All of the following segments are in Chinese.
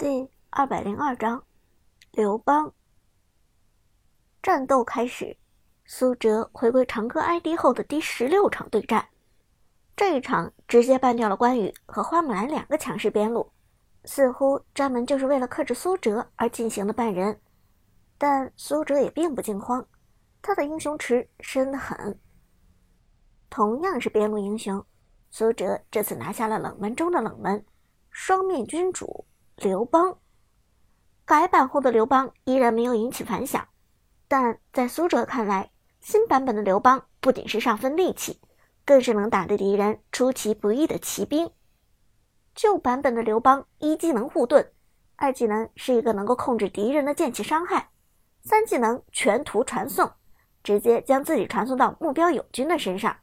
第二百零二章，刘邦。战斗开始，苏哲回归长歌 ID 后的第十六场对战，这一场直接办掉了关羽和花木兰两个强势边路，似乎专门就是为了克制苏哲而进行的半人。但苏哲也并不惊慌，他的英雄池深得很。同样是边路英雄，苏哲这次拿下了冷门中的冷门，双面君主。刘邦改版后的刘邦依然没有引起反响，但在苏哲看来，新版本的刘邦不仅是上分利器，更是能打得敌人出其不意的骑兵。旧版本的刘邦一技能护盾，二技能是一个能够控制敌人的剑气伤害，三技能全图传送，直接将自己传送到目标友军的身上。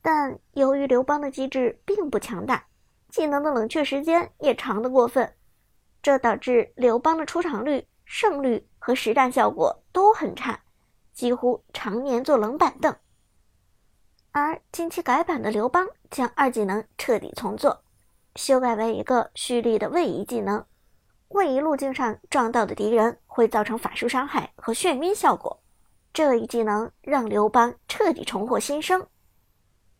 但由于刘邦的机制并不强大。技能的冷却时间也长得过分，这导致刘邦的出场率、胜率和实战效果都很差，几乎常年坐冷板凳。而近期改版的刘邦将二技能彻底重做，修改为一个蓄力的位移技能，位移路径上撞到的敌人会造成法术伤害和眩晕效果。这一技能让刘邦彻底重获新生。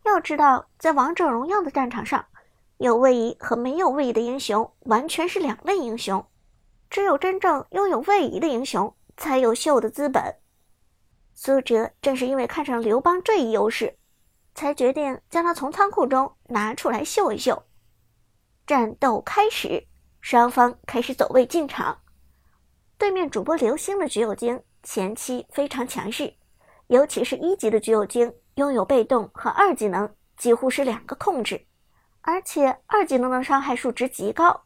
要知道，在王者荣耀的战场上。有位移和没有位移的英雄完全是两类英雄，只有真正拥有位移的英雄才有秀的资本。苏哲正是因为看上刘邦这一优势，才决定将他从仓库中拿出来秀一秀。战斗开始，双方开始走位进场。对面主播刘星的橘右京前期非常强势，尤其是一级的橘右京，拥有被动和二技能，几乎是两个控制。而且二技能的伤害数值极高，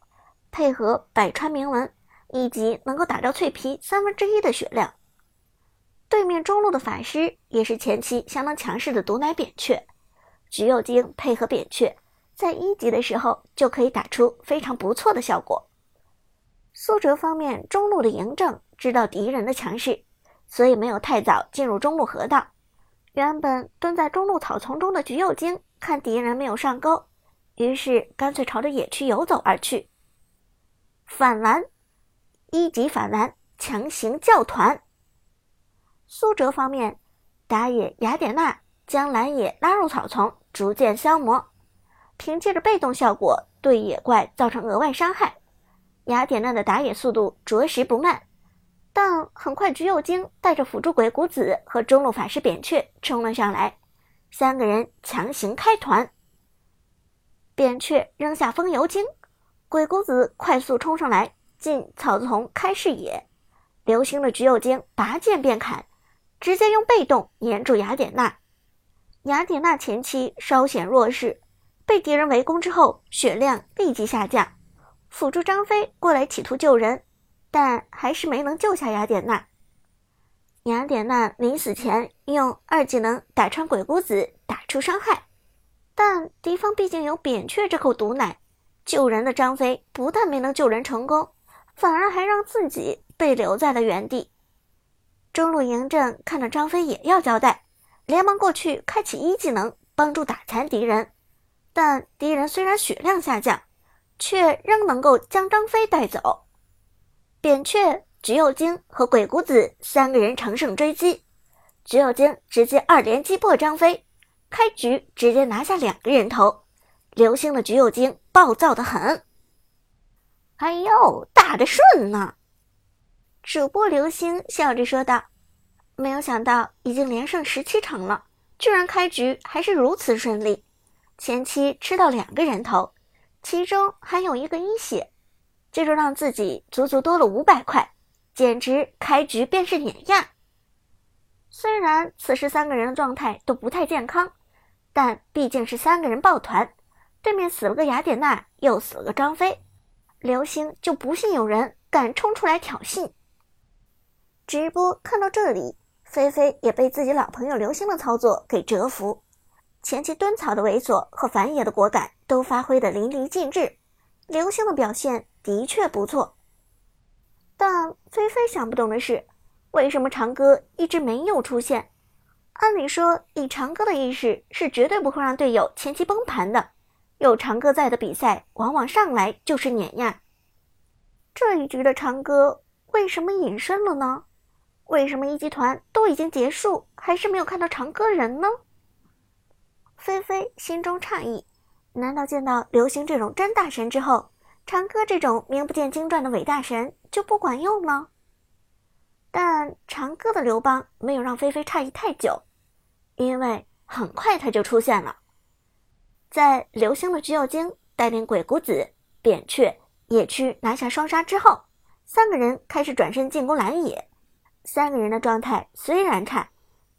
配合百川铭文，一级能够打掉脆皮三分之一的血量。对面中路的法师也是前期相当强势的毒奶扁鹊，橘右京配合扁鹊，在一级的时候就可以打出非常不错的效果。苏哲方面中路的嬴政知道敌人的强势，所以没有太早进入中路河道。原本蹲在中路草丛中的橘右京看敌人没有上钩。于是干脆朝着野区游走而去。反蓝，一级反蓝强行叫团。苏哲方面，打野雅典娜将蓝野拉入草丛，逐渐消磨，凭借着被动效果对野怪造成额外伤害。雅典娜的打野速度着实不慢，但很快橘右京带着辅助鬼谷子和中路法师扁鹊冲了上来，三个人强行开团。扁鹊扔下风油精，鬼谷子快速冲上来，进草丛开视野。流星的橘右京拔剑便砍，直接用被动粘住雅典娜。雅典娜前期稍显弱势，被敌人围攻之后，血量立即下降。辅助张飞过来企图救人，但还是没能救下雅典娜。雅典娜临死前用二技能打穿鬼谷子，打出伤害。但敌方毕竟有扁鹊这口毒奶，救人的张飞不但没能救人成功，反而还让自己被留在了原地。中路嬴政看到张飞也要交代，连忙过去开启一技能帮助打残敌人。但敌人虽然血量下降，却仍能够将张飞带走。扁鹊、橘右京和鬼谷子三个人乘胜追击，橘右京直接二连击破张飞。开局直接拿下两个人头，流星的橘右京暴躁的很。哎呦，打的顺呢！主播流星笑着说道：“没有想到已经连胜十七场了，居然开局还是如此顺利。前期吃到两个人头，其中还有一个一血，这就让自己足足多了五百块，简直开局便是碾压。虽然此时三个人的状态都不太健康。”但毕竟是三个人抱团，对面死了个雅典娜，又死了个张飞，刘星就不信有人敢冲出来挑衅。直播看到这里，菲菲也被自己老朋友刘星的操作给折服，前期蹲草的猥琐和反野的果敢都发挥的淋漓尽致，刘星的表现的确不错。但菲菲想不懂的是，为什么长歌一直没有出现？按理说，以长歌的意识是绝对不会让队友前期崩盘的。有长歌在的比赛，往往上来就是碾压。这一局的长歌为什么隐身了呢？为什么一集团都已经结束，还是没有看到长歌人呢？菲菲心中诧异，难道见到流星这种真大神之后，长歌这种名不见经传的伪大神就不管用了？但长歌的刘邦没有让菲菲诧异太久，因为很快他就出现了，在流星的橘右京带领鬼谷子、扁鹊。野区拿下双杀之后，三个人开始转身进攻蓝野。三个人的状态虽然差，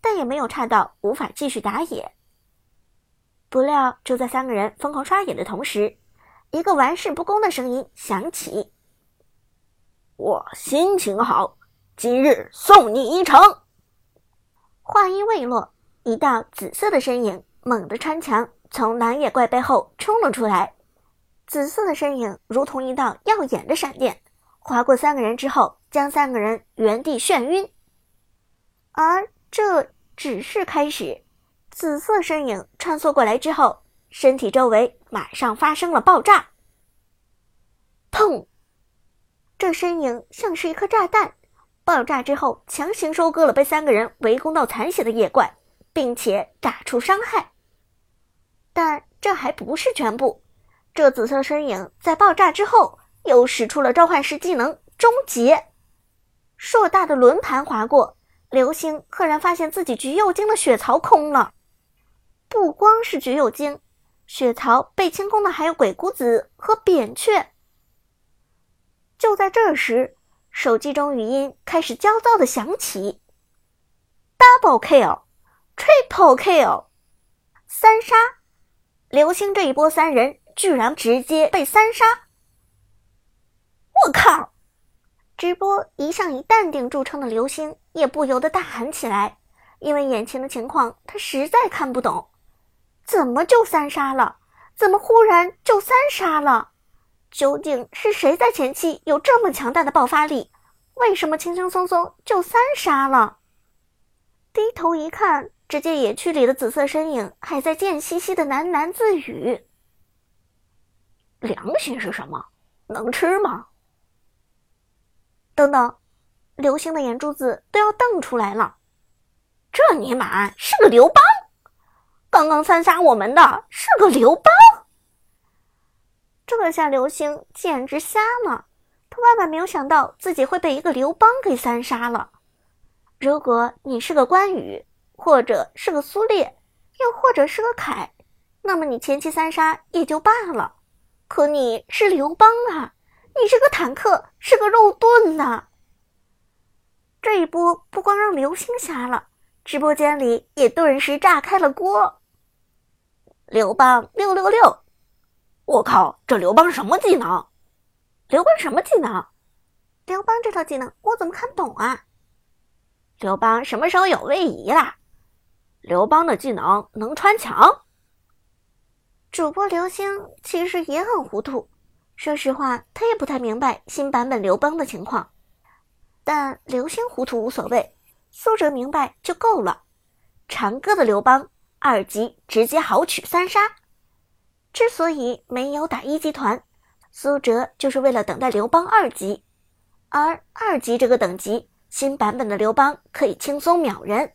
但也没有差到无法继续打野。不料，就在三个人疯狂刷野的同时，一个玩世不恭的声音响起：“我心情好，今日送你一程。”话音未落，一道紫色的身影猛地穿墙，从蓝野怪背后冲了出来。紫色的身影如同一道耀眼的闪电，划过三个人之后，将三个人原地眩晕。而这只是开始，紫色身影穿梭过来之后，身体周围马上发生了爆炸。砰！这身影像是一颗炸弹，爆炸之后强行收割了被三个人围攻到残血的野怪，并且打出伤害。但这还不是全部。这紫色身影在爆炸之后，又使出了召唤师技能终结。硕大的轮盘划过，流星赫然发现自己橘右京的血槽空了。不光是橘右京，血槽被清空的还有鬼谷子和扁鹊。就在这时，手机中语音开始焦躁的响起：“Double kill Triple kill，三杀！流星这一波三人。”居然直接被三杀！我靠！直播一向以淡定著称的刘星也不由得大喊起来，因为眼前的情况他实在看不懂，怎么就三杀了？怎么忽然就三杀了？究竟是谁在前期有这么强大的爆发力？为什么轻轻松松就三杀了？低头一看，只见野区里的紫色身影还在贱兮兮的喃喃自语。良心是什么？能吃吗？等等，刘星的眼珠子都要瞪出来了。这尼玛是个刘邦！刚刚三杀我们的是个刘邦！这下流星简直瞎了，他万万没有想到自己会被一个刘邦给三杀了。如果你是个关羽，或者是个苏烈，又或者是个凯，那么你前期三杀也就罢了。可你是刘邦啊！你是个坦克，是个肉盾呐！这一波不光让刘星瞎了，直播间里也顿时炸开了锅。刘邦六六六！我靠，这刘邦什么技能？刘邦什么技能？刘邦这套技能我怎么看不懂啊？刘邦什么时候有位移啦？刘邦的技能能穿墙？主播刘星其实也很糊涂，说实话，他也不太明白新版本刘邦的情况。但刘星糊涂无所谓，苏哲明白就够了。长歌的刘邦二级直接豪取三杀。之所以没有打一级团，苏哲就是为了等待刘邦二级。而二级这个等级，新版本的刘邦可以轻松秒人。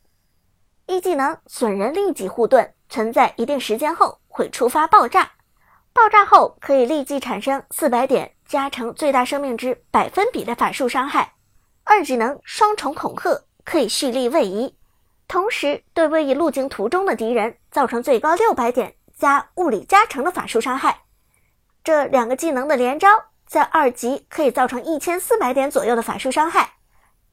一技能损人立即护盾，存在一定时间后。会触发爆炸，爆炸后可以立即产生四百点加成最大生命值百分比的法术伤害。二技能双重恐吓可以蓄力位移，同时对位移路径途中的敌人造成最高六百点加物理加成的法术伤害。这两个技能的连招在二级可以造成一千四百点左右的法术伤害。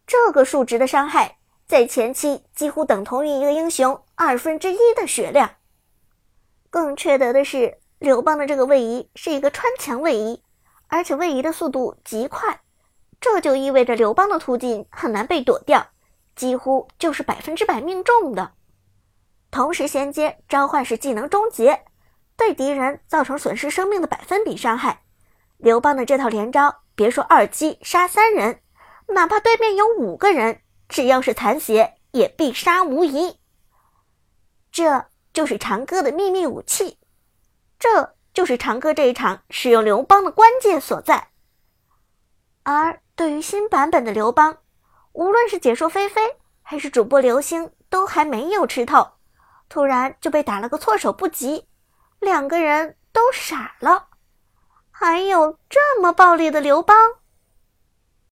这个数值的伤害在前期几乎等同于一个英雄二分之一的血量。更缺德的是，刘邦的这个位移是一个穿墙位移，而且位移的速度极快，这就意味着刘邦的突进很难被躲掉，几乎就是百分之百命中的。同时衔接召唤师技能终结，对敌人造成损失生命的百分比伤害。刘邦的这套连招，别说二击杀三人，哪怕对面有五个人，只要是残血也必杀无疑。这。就是长歌的秘密武器，这就是长歌这一场使用刘邦的关键所在。而对于新版本的刘邦，无论是解说菲菲还是主播刘星，都还没有吃透，突然就被打了个措手不及，两个人都傻了。还有这么暴力的刘邦？